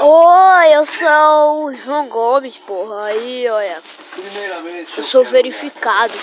Oi, eu sou o João Gomes, porra. Aí, olha. Eu sou verificado.